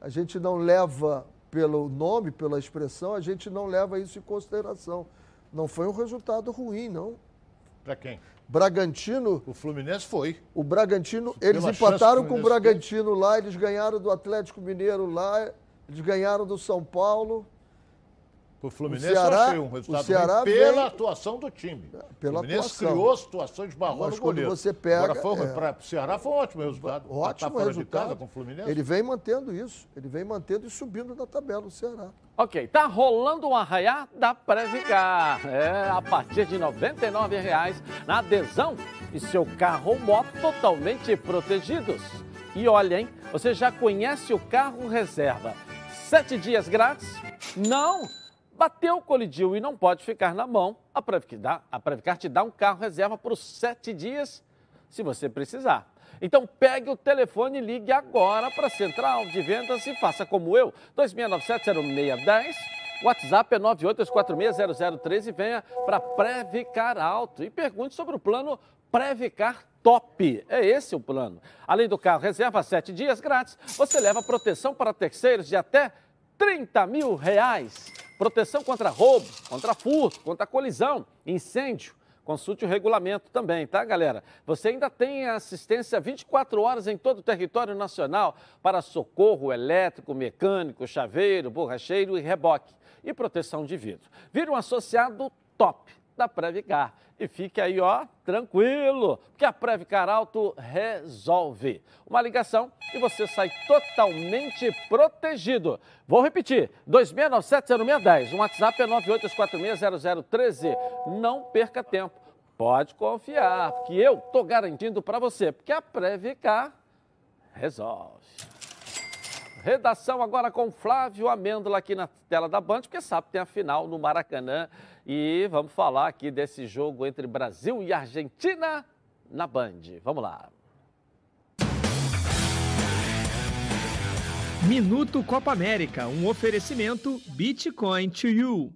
a gente não leva pelo nome, pela expressão, a gente não leva isso em consideração. Não foi um resultado ruim, não. Para quem? Bragantino, O Fluminense foi. o Bragantino, Pela eles empataram com o Bragantino lá, eles ganharam do Atlético Mineiro lá, eles ganharam do São Paulo. O Fluminense Ceará- eu achei um resultado o Ceará ruim pela vem- atuação do time. Pela o Fluminense atuação. criou situações, barrou Mas no goleiro. você pega, Agora, foi, é. para o Ceará foi um ótimo resultado. Ótimo resultado. de casa com o Fluminense. Ele vem mantendo isso, ele vem mantendo e subindo na tabela o Ceará. Ok, tá rolando um arraiá da Previcar. É, a partir de 99 reais na adesão e seu carro ou moto totalmente protegidos. E olha, hein, você já conhece o carro reserva. Sete dias grátis? Não! Bateu, colidiu e não pode ficar na mão. A Previcar, te dá um carro reserva por sete dias, se você precisar. Então pegue o telefone e ligue agora para a Central de Vendas e faça como eu, 2697-0610. WhatsApp é 982460013 e venha para Previcar Alto e pergunte sobre o plano Previcar Top. É esse o plano. Além do carro reserva sete dias grátis, você leva proteção para terceiros de até 30 mil reais. Proteção contra roubo, contra furto, contra colisão, incêndio. Consulte o regulamento também, tá, galera? Você ainda tem assistência 24 horas em todo o território nacional para socorro elétrico, mecânico, chaveiro, borracheiro e reboque. E proteção de vidro. Vira um associado top da Previcar. E fique aí, ó, tranquilo, porque a Previcar Alto resolve. Uma ligação e você sai totalmente protegido. Vou repetir, 2697-0610. O WhatsApp é 982460013. Não perca tempo. Pode confiar, porque eu tô garantindo para você, porque a Previcar resolve. Redação agora com Flávio Amêndola aqui na tela da Band, porque sabe que tem a final no Maracanã. E vamos falar aqui desse jogo entre Brasil e Argentina na Band. Vamos lá. Minuto Copa América, um oferecimento Bitcoin to you.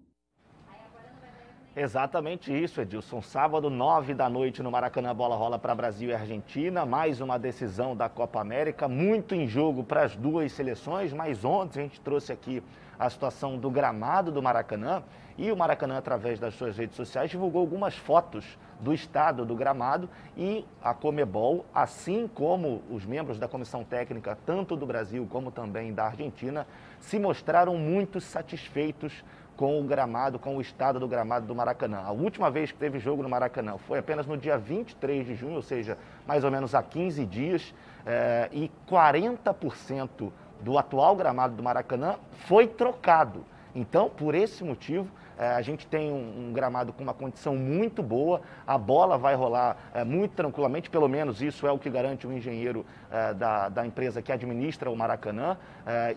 Exatamente isso, Edilson. Sábado, nove da noite no Maracanã, a bola rola para Brasil e Argentina. Mais uma decisão da Copa América, muito em jogo para as duas seleções. Mas ontem a gente trouxe aqui a situação do gramado do Maracanã. E o Maracanã, através das suas redes sociais, divulgou algumas fotos do estado do gramado. E a Comebol, assim como os membros da comissão técnica, tanto do Brasil como também da Argentina, se mostraram muito satisfeitos com o gramado, com o estado do gramado do Maracanã. A última vez que teve jogo no Maracanã foi apenas no dia 23 de junho, ou seja, mais ou menos há 15 dias, eh, e 40% do atual gramado do Maracanã foi trocado. Então, por esse motivo, É, a gente tem um, gramado com uma condição muito boa, a bola vai rolar é, muito tranquilamente, pelo menos isso é o que garante o engenheiro é, da, da empresa que administra o Maracanã.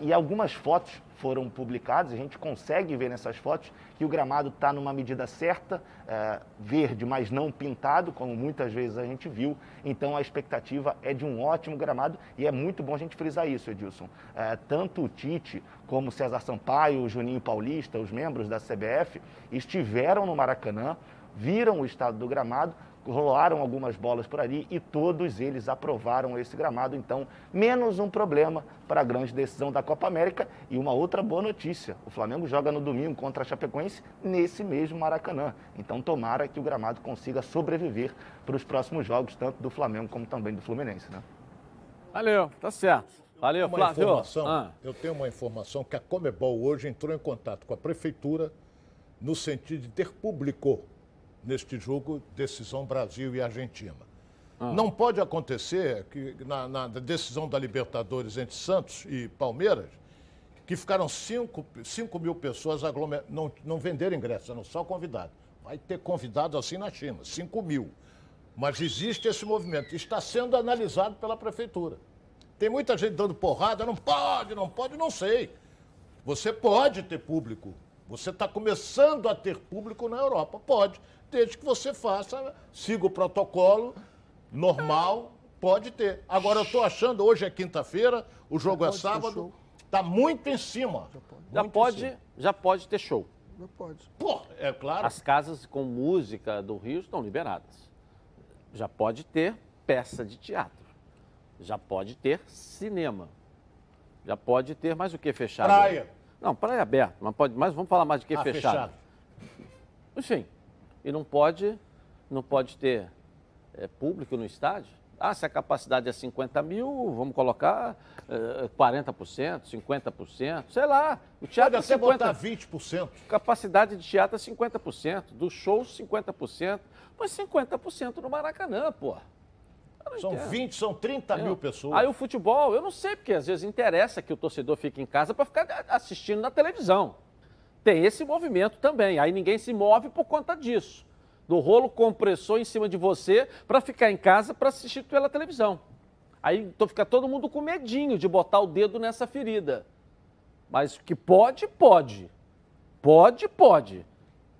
E algumas fotos foram publicadas, a gente consegue ver nessas fotos que o gramado está numa medida certa, é, verde, mas não pintado, como muitas vezes a gente viu. Então a expectativa é de um ótimo gramado e é muito bom a gente frisar isso, Edilson. É, tanto o Tite como o César Sampaio, o Juninho Paulista, os membros da CBF, estiveram no Maracanã, viram o estado do gramado, rolaram algumas bolas por ali e todos eles aprovaram esse gramado. Então, menos um problema para a grande decisão da Copa América. E uma outra boa notícia: o Flamengo joga no domingo contra a Chapecoense nesse mesmo Maracanã. Então, tomara que o gramado consiga sobreviver para os próximos jogos, tanto do Flamengo como também do Fluminense. Né? Valeu, tá certo. Valeu, uma Flávio. Informação, ah. Eu tenho uma informação que a Comebol hoje entrou em contato com a Prefeitura no sentido de ter público neste jogo, decisão Brasil e Argentina. Ah. Não pode acontecer que na, na, decisão da Libertadores entre Santos e Palmeiras, que ficaram 5 mil pessoas aglomer... não, não venderam ingressos, eram só convidados. Vai ter convidado assim na China, 5 mil. Mas existe esse movimento, está sendo analisado pela prefeitura. Tem muita gente dando porrada, não pode, não pode, não sei. Você pode ter público. Você está começando a ter público na Europa. Pode desde que você faça, siga o protocolo normal, pode ter. Agora, eu estou achando, hoje é quinta-feira, o jogo é sábado, está muito em cima. Já pode, já pode ter show. Já pode. Pô, é claro. As casas com música do Rio estão liberadas. Já pode ter peça de teatro. Já pode ter cinema. Já pode ter mais o que fechado? Praia. Não, praia aberta, mas pode, mas vamos falar mais de que ah, fechado. fechado. Enfim, e não pode, não pode ter é, público no estádio. Ah, se a capacidade é 50 mil, vamos colocar é, 40%, 50%, sei lá. O teatro Pode é 50, botar 20%. Capacidade de teatro é 50%, do show 50%, mas 50% no Maracanã, pô. São entendo. 20, são 30 mil pessoas. Aí o futebol, eu não sei, porque às vezes interessa que o torcedor fique em casa para ficar assistindo na televisão. Tem esse movimento também. Aí ninguém se move por conta disso. Do rolo compressor em cima de você para ficar em casa para assistir pela televisão. Aí então fica todo mundo com medinho de botar o dedo nessa ferida. Mas que pode, pode. Pode, pode.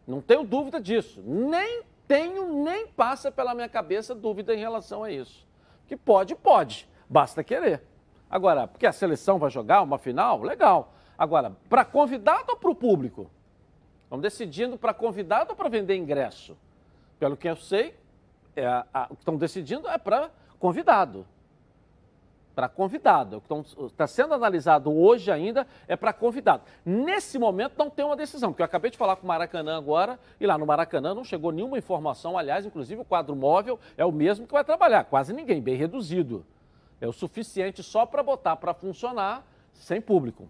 Não tenho dúvida disso. Nem tenho, nem passa pela minha cabeça dúvida em relação a isso. Que pode, pode. Basta querer. Agora, porque a seleção vai jogar uma final, legal. Agora, para convidado ou para o público? Estamos decidindo para convidado ou para vender ingresso? Pelo que eu sei, é, a, o que estão decidindo é para convidado. Para convidado. O que está sendo analisado hoje ainda é para convidado. Nesse momento não tem uma decisão, porque eu acabei de falar com o Maracanã agora, e lá no Maracanã não chegou nenhuma informação. Aliás, inclusive o quadro móvel é o mesmo que vai trabalhar, quase ninguém, bem reduzido. É o suficiente só para botar para funcionar sem público.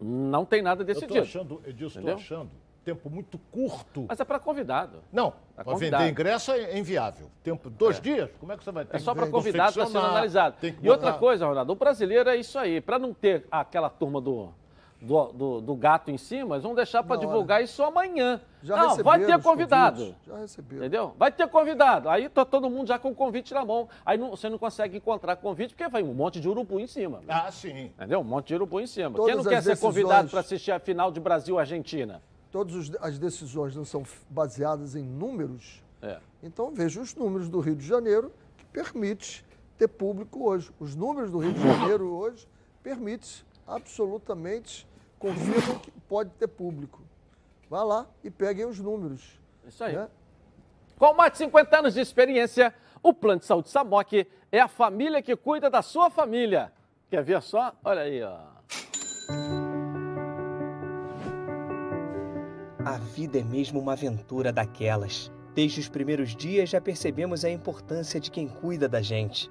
Não tem nada decidido. Eu estou achando, Edilson, estou achando tempo muito curto. Mas é para convidado. Não, para vender ingresso é inviável. Tempo, dois é. dias? Como é que você vai ter? É só para convidado, está sendo analisado. E outra coisa, Ronaldo, o brasileiro é isso aí. Para não ter aquela turma do, do, do, do, gato em cima, eles vão deixar para divulgar isso amanhã. Já não, vai ter convidado. Já receberam. Entendeu? Vai ter convidado. Aí tá todo mundo já com o convite na mão. Aí não, você não consegue encontrar convite porque vai um monte de urubu em cima. Ah, sim. Entendeu? Um monte de urubu em cima. Todas Quem não quer decisões... ser convidado para assistir a final de Brasil-Argentina? Todas as decisões não são baseadas em números. É. Então veja os números do Rio de Janeiro que permite ter público hoje. Os números do Rio de Janeiro hoje permite absolutamente confirmam que pode ter público. Vá lá e peguem os números. Isso aí. Né? Com mais de 50 anos de experiência, o Plano de Saúde Samok é a família que cuida da sua família. Quer ver só? Olha aí, ó. A vida é mesmo uma aventura daquelas. Desde os primeiros dias já percebemos a importância de quem cuida da gente.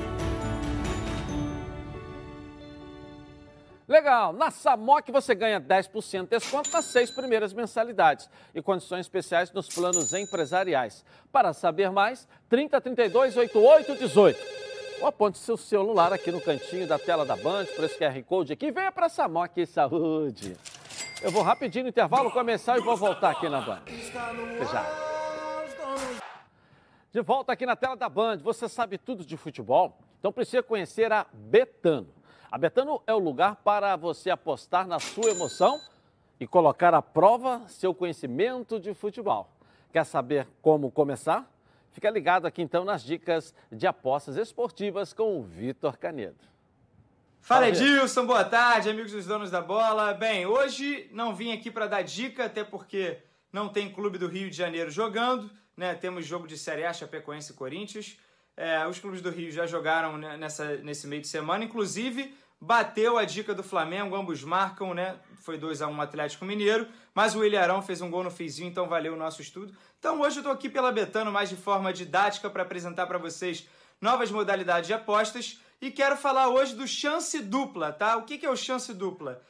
Legal, na Samok você ganha 10% de desconto nas seis primeiras mensalidades e condições especiais nos planos empresariais. Para saber mais, 3032 8818. Ou aponte seu celular aqui no cantinho da tela da Band, por esse QR Code aqui, venha para a Samok Saúde. Eu vou rapidinho no intervalo começar e vou voltar aqui na Band. Já. De volta aqui na tela da Band, você sabe tudo de futebol? Então precisa conhecer a Betano. A Betano é o lugar para você apostar na sua emoção e colocar à prova seu conhecimento de futebol. Quer saber como começar? Fica ligado aqui então nas dicas de apostas esportivas com o Vitor Canedo. Fala Edilson, boa tarde, amigos dos donos da bola. Bem, hoje não vim aqui para dar dica, até porque não tem clube do Rio de Janeiro jogando, né? Temos jogo de Série A, Chapecoense e Corinthians. É, os clubes do Rio já jogaram nessa, nesse meio de semana, inclusive bateu a dica do Flamengo, ambos marcam, né? Foi 2 a 1 um Atlético Mineiro, mas o Ilharão fez um gol no fizinho, então valeu o nosso estudo. Então hoje eu tô aqui pela Betano, mais de forma didática para apresentar para vocês novas modalidades de apostas e quero falar hoje do chance dupla, tá? O que, é o chance dupla?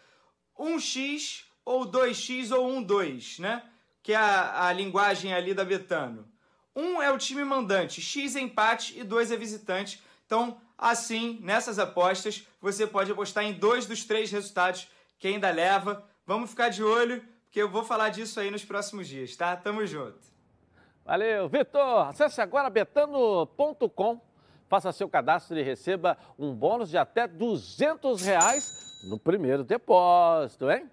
1x ou 2x ou 1-2, né? Que é a, a linguagem ali da Betano. 1 é o time mandante, x é empate e 2 é visitante. Então, assim, nessas apostas, você pode apostar em dois dos três resultados que ainda leva. Vamos ficar de olho, porque eu vou falar disso aí nos próximos dias, tá? Tamo junto. Valeu, Vitor. Acesse agora betano.com, faça seu cadastro e receba um bônus de até 200 reais no primeiro depósito, hein?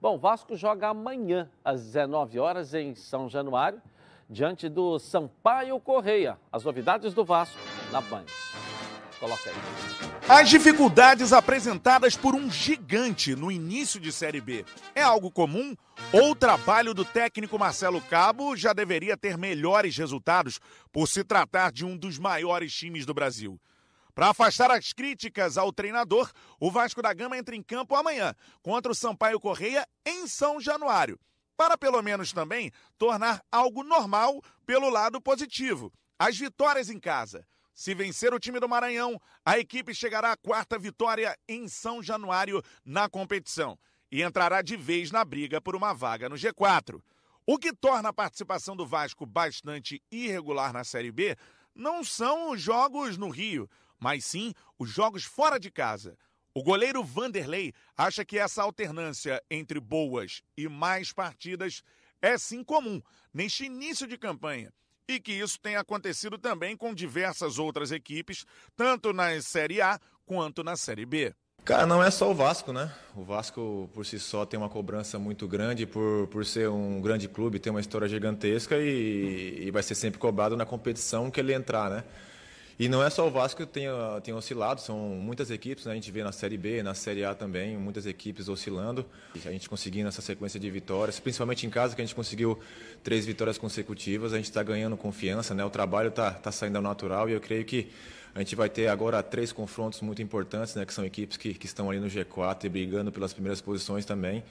Bom, Vasco joga amanhã às 19 horas em São Januário diante do Sampaio Correia. As novidades do Vasco na Band. Coloca aí. As dificuldades apresentadas por um gigante no início de Série B é algo comum? Ou o trabalho do técnico Marcelo Cabo já deveria ter melhores resultados por se tratar de um dos maiores times do Brasil? Para afastar as críticas ao treinador, o Vasco da Gama entra em campo amanhã contra o Sampaio Correia em São Januário para pelo menos também tornar algo normal pelo lado positivo. As vitórias em casa. Se vencer o time do Maranhão, a equipe chegará à quarta vitória em São Januário na competição e entrará de vez na briga por uma vaga no G4. O que torna a participação do Vasco bastante irregular na Série B não são os jogos no Rio, mas sim os jogos fora de casa. O goleiro Vanderlei acha que essa alternância entre boas e mais partidas é sim comum neste início de campanha e que isso tem acontecido também com diversas outras equipes, tanto na Série A quanto na Série B. Cara, não é só o Vasco, né? O Vasco por si só tem uma cobrança muito grande por, por ser um grande clube, tem uma história gigantesca e, e vai ser sempre cobrado na competição que ele entrar, né? E não é só o Vasco que tem, tem oscilado, são muitas equipes, né? a gente vê na Série B, na Série A também, muitas equipes oscilando. A gente conseguindo essa sequência de vitórias, principalmente em casa, que a gente conseguiu três vitórias consecutivas, a gente está ganhando confiança, né? o trabalho está tá saindo ao natural e eu creio que a gente vai ter agora três confrontos muito importantes, né? que são equipes que, que estão ali no G4 e brigando pelas primeiras posições também.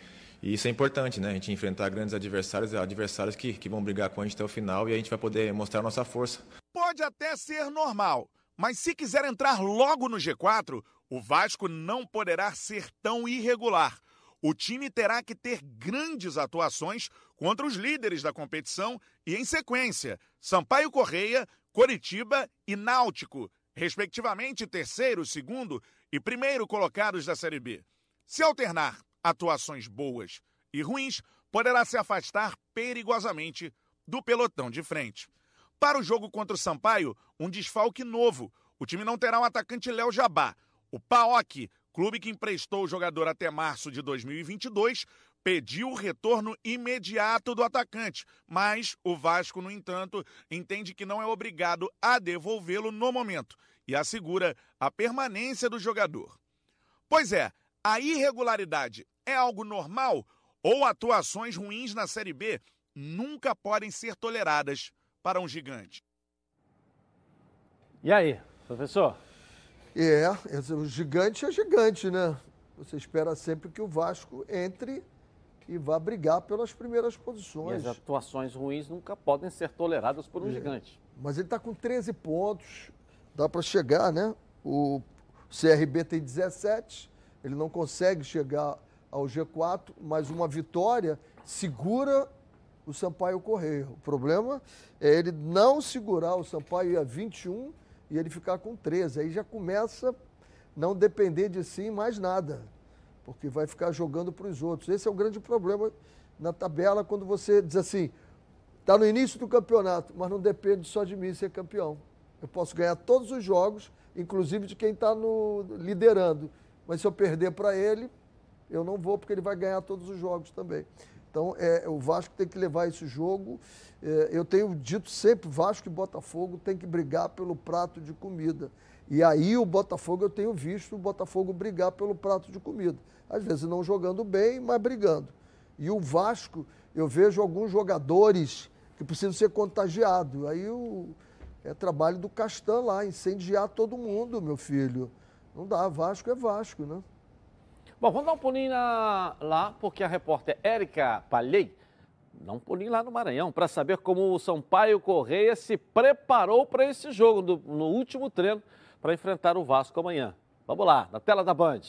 E isso é importante, né? A gente enfrentar grandes adversários, adversários que, que vão brigar com a gente até o final e a gente vai poder mostrar a nossa força. Pode até ser normal, mas se quiser entrar logo no G4, o Vasco não poderá ser tão irregular. O time terá que ter grandes atuações contra os líderes da competição e, em sequência, Sampaio Correia, Coritiba e Náutico, respectivamente terceiro, segundo e primeiro colocados da Série B. Se alternar atuações boas e ruins, poderá se afastar perigosamente do pelotão de frente. Para o jogo contra o Sampaio, um desfalque novo. O time não terá o um atacante Léo Jabá. O PAOK, clube que emprestou o jogador até março de 2022, pediu o retorno imediato do atacante, mas o Vasco, no entanto, entende que não é obrigado a devolvê-lo no momento e assegura a permanência do jogador. Pois é, a irregularidade é algo normal ou atuações ruins na Série B nunca podem ser toleradas para um gigante. E aí, professor? É, o gigante é gigante, né? Você espera sempre que o Vasco entre e vá brigar pelas primeiras posições. E as atuações ruins nunca podem ser toleradas por um é. gigante. Mas ele está com 13 pontos, dá para chegar, né? O CRB tem 17, ele não consegue chegar ao G4, mas uma vitória segura o Sampaio Correia. O problema é ele não segurar o Sampaio a 21 e ele ficar com 13. Aí já começa não depender de si mais nada, porque vai ficar jogando para os outros. Esse é o grande problema na tabela quando você diz assim, está no início do campeonato, mas não depende só de mim ser campeão. Eu posso ganhar todos os jogos, inclusive de quem está liderando. Mas se eu perder para ele, eu não vou, porque ele vai ganhar todos os jogos também. Então, é, o Vasco tem que levar esse jogo. É, eu tenho dito sempre, Vasco e Botafogo tem que brigar pelo prato de comida. E aí o Botafogo, eu tenho visto o Botafogo brigar pelo prato de comida. Às vezes não jogando bem, mas brigando. E o Vasco, eu vejo alguns jogadores que precisam ser contagiados. Aí o, é trabalho do Castan lá, incendiar todo mundo, meu filho. Não dá, Vasco é Vasco, né? Bom, vamos dar um pulinho lá, porque a repórter Érica Palhei dá um pulinho lá no Maranhão para saber como o Sampaio Correia se preparou para esse jogo no, no último treino para enfrentar o Vasco amanhã. Vamos lá, na tela da Band.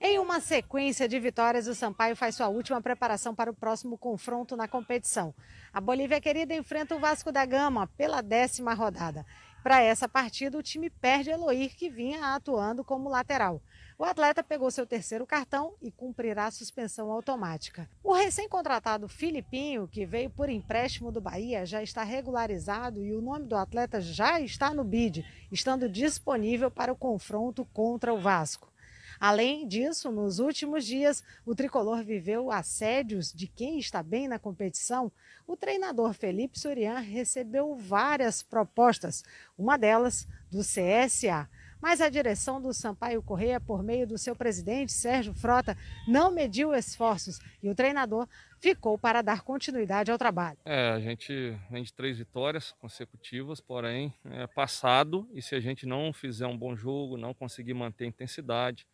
Em uma sequência de vitórias, o Sampaio faz sua última preparação para o próximo confronto na competição. A Bolívia Querida enfrenta o Vasco da Gama pela décima rodada. Para essa partida, o time perde Eloir, que vinha atuando como lateral. O atleta pegou seu terceiro cartão e cumprirá a suspensão automática. O recém-contratado Filipinho, que veio por empréstimo do Bahia, já está regularizado e o nome do atleta já está no BID, estando disponível para o confronto contra o Vasco. Além disso, nos últimos dias, o tricolor viveu assédios de quem está bem na competição. O treinador Felipe Sorian recebeu várias propostas, uma delas do CSA. Mas a direção do Sampaio Correia, por meio do seu presidente, Sérgio Frota, não mediu esforços e o treinador ficou para dar continuidade ao trabalho. É, a gente vem de três vitórias consecutivas, porém, é passado, e se a gente não fizer um bom jogo, não conseguir manter a intensidade,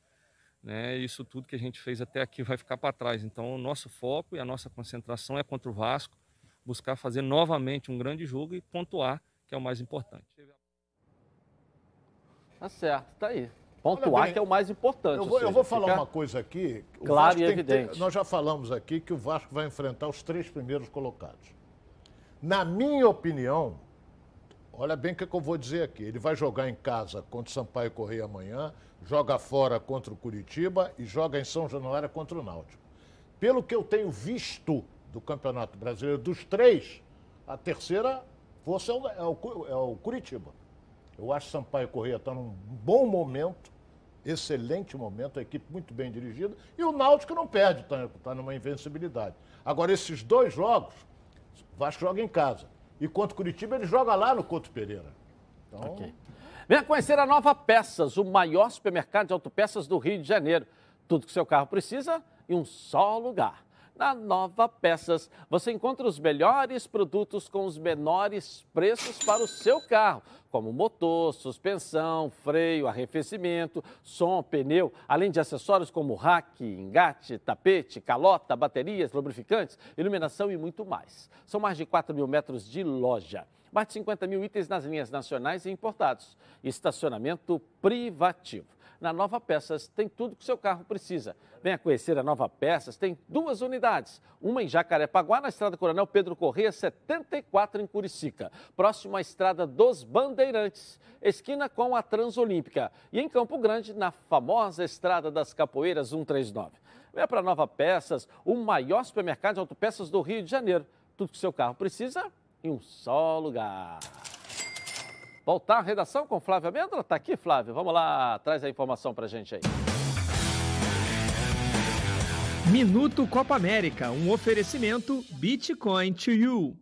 né, isso tudo que a gente fez até aqui vai ficar para trás. Então, o nosso foco e a nossa concentração é contra o Vasco, buscar fazer novamente um grande jogo e pontuar, que é o mais importante. Tá certo, tá aí. Pontuar bem, que é o mais importante. Eu vou, seja, eu vou falar uma coisa aqui. claro e evidente. Ter, nós já falamos aqui que o Vasco vai enfrentar os três primeiros colocados. Na minha opinião, olha bem o que, que eu vou dizer aqui. Ele vai jogar em casa contra o Sampaio Correia amanhã, joga fora contra o Curitiba e joga em São Januário contra o Náutico. Pelo que eu tenho visto do Campeonato Brasileiro, dos três, a terceira força é o, é o, é o Curitiba. Eu acho que Sampaio Correia está num bom momento, excelente momento, a equipe muito bem dirigida, e o Náutico não perde, está tá numa invencibilidade. Agora, esses dois jogos, Vasco joga em casa. E contra o Curitiba, ele joga lá no Couto Pereira. Então... Okay. Venha conhecer a Nova Peças, o maior supermercado de autopeças do Rio de Janeiro. Tudo que seu carro precisa em um só lugar. Na Nova Peças, você encontra os melhores produtos com os menores preços para o seu carro, como motor, suspensão, freio, arrefecimento, som, pneu, além de acessórios como rack, engate, tapete, calota, baterias, lubrificantes, iluminação e muito mais. São mais de 4 mil metros de loja mais de 50 mil itens nas linhas nacionais e importados. Estacionamento privativo. Na Nova Peças tem tudo que seu carro precisa. Venha conhecer a Nova Peças, tem duas unidades. Uma em Jacarepaguá, na Estrada Coronel Pedro Corrêa, 74 em Curicica. Próximo à Estrada dos Bandeirantes, esquina com a Transolímpica. E em Campo Grande, na famosa Estrada das Capoeiras 139. Venha para Nova Peças, o maior supermercado de autopeças do Rio de Janeiro. Tudo que seu carro precisa em um só lugar. Voltar à redação com Flávio Amêndola? Está aqui, Flávio. Vamos lá, traz a informação para a gente aí. Minuto Copa América, um oferecimento Bitcoin to You.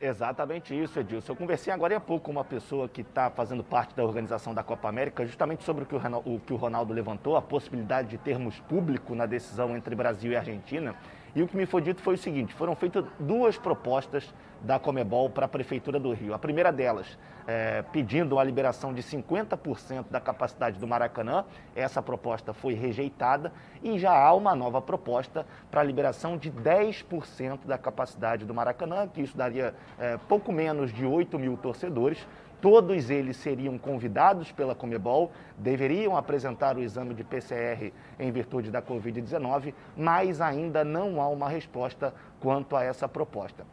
Exatamente isso, Edilson. Eu conversei agora há pouco com uma pessoa que está fazendo parte da organização da Copa América, justamente sobre o que o, o que o Ronaldo levantou, a possibilidade de termos público na decisão entre Brasil e Argentina. E o que me foi dito foi o seguinte: foram feitas duas propostas da Comebol para a Prefeitura do Rio. A primeira delas, é, pedindo a liberação de 50% da capacidade do Maracanã. Essa proposta foi rejeitada e já há uma nova proposta para a liberação de 10% da capacidade do Maracanã, que isso daria é, pouco menos de 8 mil torcedores. Todos eles seriam convidados pela Comebol, deveriam apresentar o exame de PCR em virtude da Covid-19, mas ainda não há uma resposta quanto a essa proposta.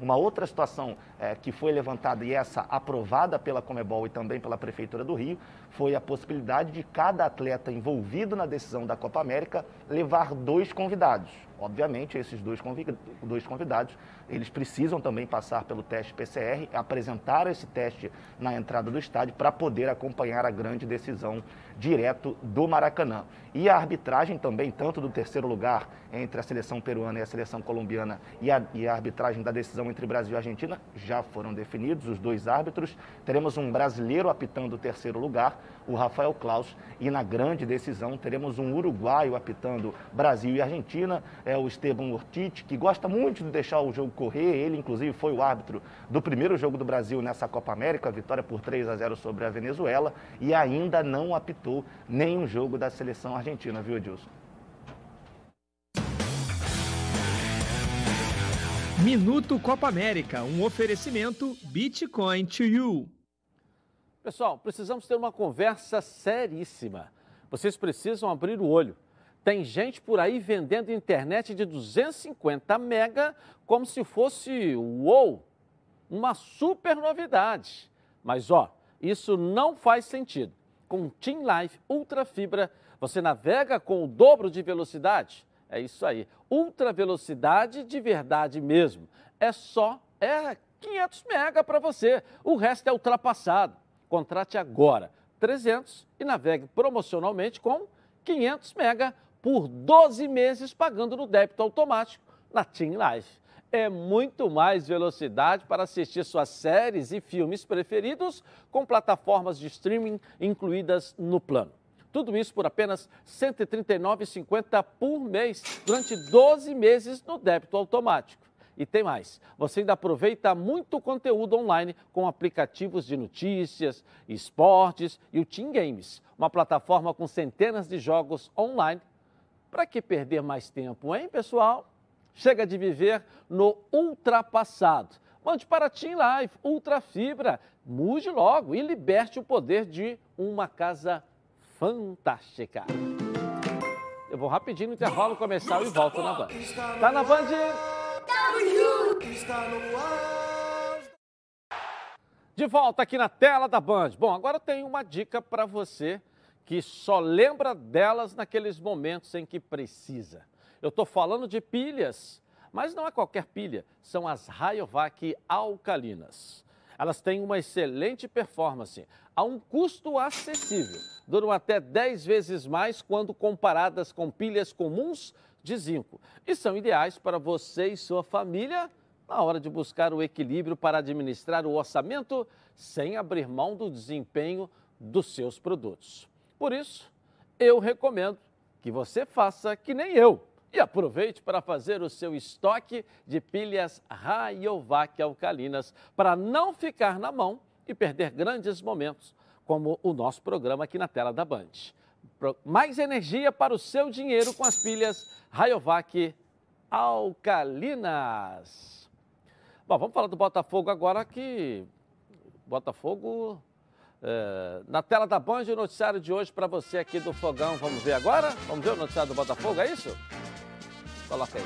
Uma outra situação é, que foi levantada e essa aprovada pela Comebol e também pela Prefeitura do Rio foi a possibilidade de cada atleta envolvido na decisão da Copa América levar dois convidados. Obviamente, esses dois convidados, eles precisam também passar pelo teste PCR, apresentar esse teste na entrada do estádio para poder acompanhar a grande decisão direto do Maracanã. E a arbitragem também, tanto do terceiro lugar entre a seleção peruana e a seleção colombiana e a, e a arbitragem da decisão entre Brasil e Argentina, já foram definidos os dois árbitros. Teremos um brasileiro apitando o terceiro lugar, o Rafael Klaus, e na grande decisão teremos um uruguaio apitando Brasil e Argentina, é o Esteban Ortiz, que gosta muito de deixar o jogo correr. Ele, inclusive, foi o árbitro do primeiro jogo do Brasil nessa Copa América, vitória por 3 a 0 sobre a Venezuela, e ainda não apitou nenhum jogo da seleção argentina, viu, Edilson? Minuto Copa América, um oferecimento Bitcoin to you. Pessoal, precisamos ter uma conversa seríssima. Vocês precisam abrir o olho. Tem gente por aí vendendo internet de 250 mega como se fosse, uou, uma super novidade. Mas ó, isso não faz sentido. Com Team Life Ultra Fibra, você navega com o dobro de velocidade. É isso aí, ultra velocidade de verdade mesmo. É só é 500 mega para você. O resto é ultrapassado. Contrate agora 300 e navegue promocionalmente com 500 mega por 12 meses pagando no débito automático na Team Life. É muito mais velocidade para assistir suas séries e filmes preferidos com plataformas de streaming incluídas no plano. Tudo isso por apenas R$ 139,50 por mês, durante 12 meses no débito automático. E tem mais, você ainda aproveita muito conteúdo online com aplicativos de notícias, esportes e o Team Games, uma plataforma com centenas de jogos online. Para que perder mais tempo, hein, pessoal? Chega de viver no ultrapassado. Mande para Team Life Ultra Fibra, mude logo e liberte o poder de uma casa fantástica. Eu vou rapidinho no intervalo comercial e volto na Band. Tá na Band? De volta aqui na tela da Band. Bom, agora tem uma dica para você que só lembra delas naqueles momentos em que precisa. Eu estou falando de pilhas, mas não é qualquer pilha, são as Rayovac alcalinas. Elas têm uma excelente performance, a um custo acessível. Duram até 10 vezes mais quando comparadas com pilhas comuns de zinco e são ideais para você e sua família na hora de buscar o equilíbrio para administrar o orçamento sem abrir mão do desempenho dos seus produtos. Por isso, eu recomendo que você faça que nem eu e aproveite para fazer o seu estoque de pilhas Rayovac alcalinas para não ficar na mão e perder grandes momentos, como o nosso programa aqui na tela da Band. Mais energia para o seu dinheiro com as pilhas Rayovac alcalinas. Bom, vamos falar do Botafogo agora que Botafogo é, na tela da Band o noticiário de hoje para você aqui do Fogão. Vamos ver agora? Vamos ver o noticiário do Botafogo, é isso? Coloca aí.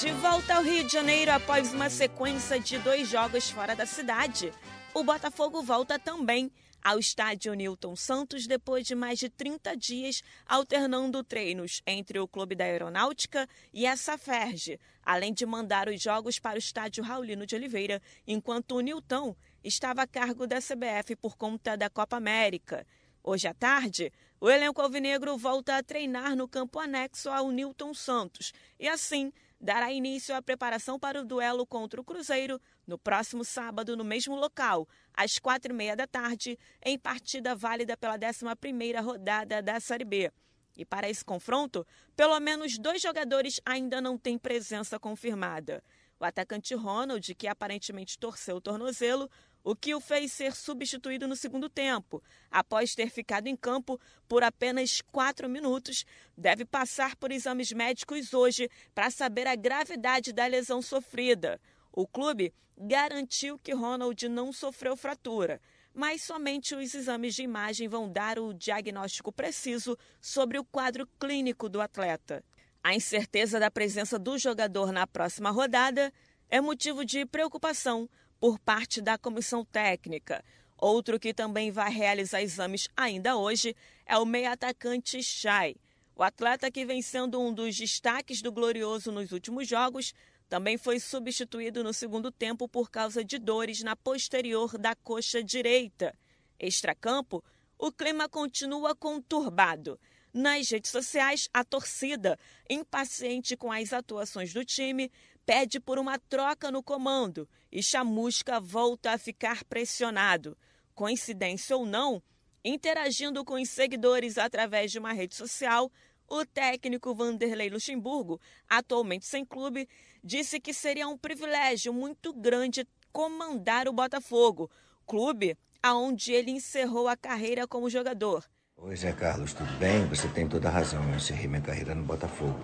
De volta ao Rio de Janeiro após uma sequência de dois jogos fora da cidade, o Botafogo volta também ao estádio Newton Santos depois de mais de 30 dias alternando treinos entre o Clube da Aeronáutica e a Saferge, além de mandar os jogos para o estádio Raulino de Oliveira, enquanto o Newton estava a cargo da CBF por conta da Copa América. Hoje à tarde, o elenco alvinegro volta a treinar no campo anexo ao Newton Santos e assim dará início à preparação para o duelo contra o Cruzeiro no próximo sábado, no mesmo local, às quatro e meia da tarde, em partida válida pela 11ª rodada da Série B. E para esse confronto, pelo menos dois jogadores ainda não têm presença confirmada. O atacante Ronald, que aparentemente torceu o tornozelo, o que o fez ser substituído no segundo tempo, após ter ficado em campo por apenas quatro minutos, deve passar por exames médicos hoje para saber a gravidade da lesão sofrida. O clube garantiu que Ronald não sofreu fratura, mas somente os exames de imagem vão dar o diagnóstico preciso sobre o quadro clínico do atleta. A incerteza da presença do jogador na próxima rodada é motivo de preocupação por parte da comissão técnica. Outro que também vai realizar exames ainda hoje é o meio-atacante Chay. O atleta que vem sendo um dos destaques do Glorioso nos últimos jogos também foi substituído no segundo tempo por causa de dores na posterior da coxa direita. Extracampo, o clima continua conturbado. Nas redes sociais, a torcida, impaciente com as atuações do time, pede por uma troca no comando e Chamusca volta a ficar pressionado. Coincidência ou não, interagindo com os seguidores através de uma rede social, o técnico Vanderlei Luxemburgo, atualmente sem clube, disse que seria um privilégio muito grande comandar o Botafogo, clube aonde ele encerrou a carreira como jogador. Oi, Zé Carlos, tudo bem? Você tem toda a razão. Eu encerrei minha carreira no Botafogo.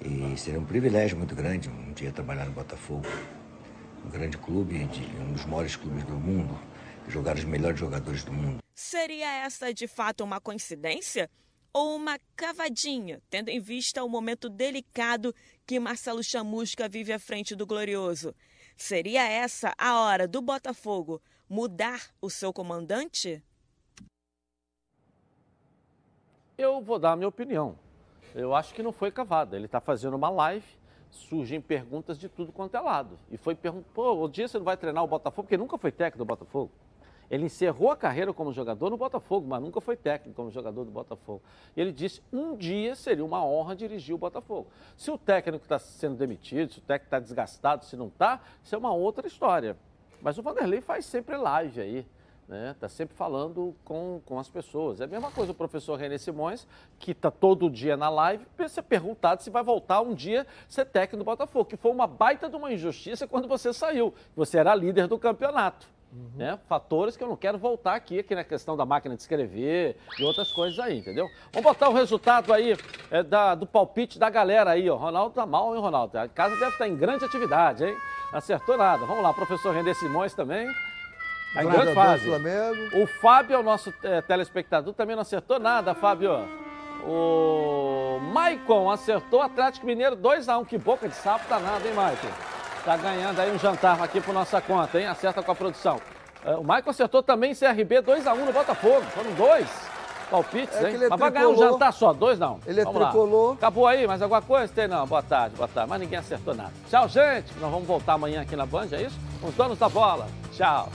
E seria um privilégio muito grande um dia trabalhar no Botafogo, um grande clube, um dos maiores clubes do mundo, jogar os melhores jogadores do mundo. Seria essa de fato uma coincidência? Ou uma cavadinha, tendo em vista o momento delicado que Marcelo Chamusca vive à frente do Glorioso? Seria essa a hora do Botafogo mudar o seu comandante? Eu vou dar a minha opinião. Eu acho que não foi cavada. Ele está fazendo uma live, surgem perguntas de tudo quanto é lado. E foi perguntar, pô, o dia você não vai treinar o Botafogo? Porque nunca foi técnico do Botafogo. Ele encerrou a carreira como jogador no Botafogo, mas nunca foi técnico como jogador do Botafogo. Ele disse um dia seria uma honra dirigir o Botafogo. Se o técnico está sendo demitido, se o técnico está desgastado, se não está, isso é uma outra história. Mas o Vanderlei faz sempre live aí né? Está sempre falando com, com as pessoas. É a mesma coisa o professor René Simões, que está todo dia na live, ser perguntado se vai voltar um dia ser técnico do Botafogo, que foi uma baita de uma injustiça quando você saiu. Você era líder do campeonato. Uhum. Né? Fatores que eu não quero voltar aqui, aqui na questão da máquina de escrever e outras coisas aí, entendeu? Vamos botar o resultado aí é, da, do palpite da galera aí, ó. Ronaldo tá mal, hein, Ronaldo? A casa deve estar em grande atividade, hein? Acertou nada. Vamos lá, professor René Simões também. Tá em grande fase. O Fábio, o nosso é, telespectador, também não acertou nada, Fábio. O Maicon acertou Atlético Mineiro 2x1. Que boca de sapo danado, hein, Maicon? Tá ganhando aí um jantar aqui por nossa conta, hein? Acerta com a produção. É, o Maicon acertou também CRB 2x1 no Botafogo. Foram dois palpites, é hein? É Mas vai ganhar um jantar só, dois não. Ele é vamos tricolor. Lá. Acabou aí, mais alguma coisa? Tem não. Boa tarde, boa tarde. Mas ninguém acertou nada. Tchau, gente. Nós vamos voltar amanhã aqui na Band, é isso? Os donos da bola. Tchau.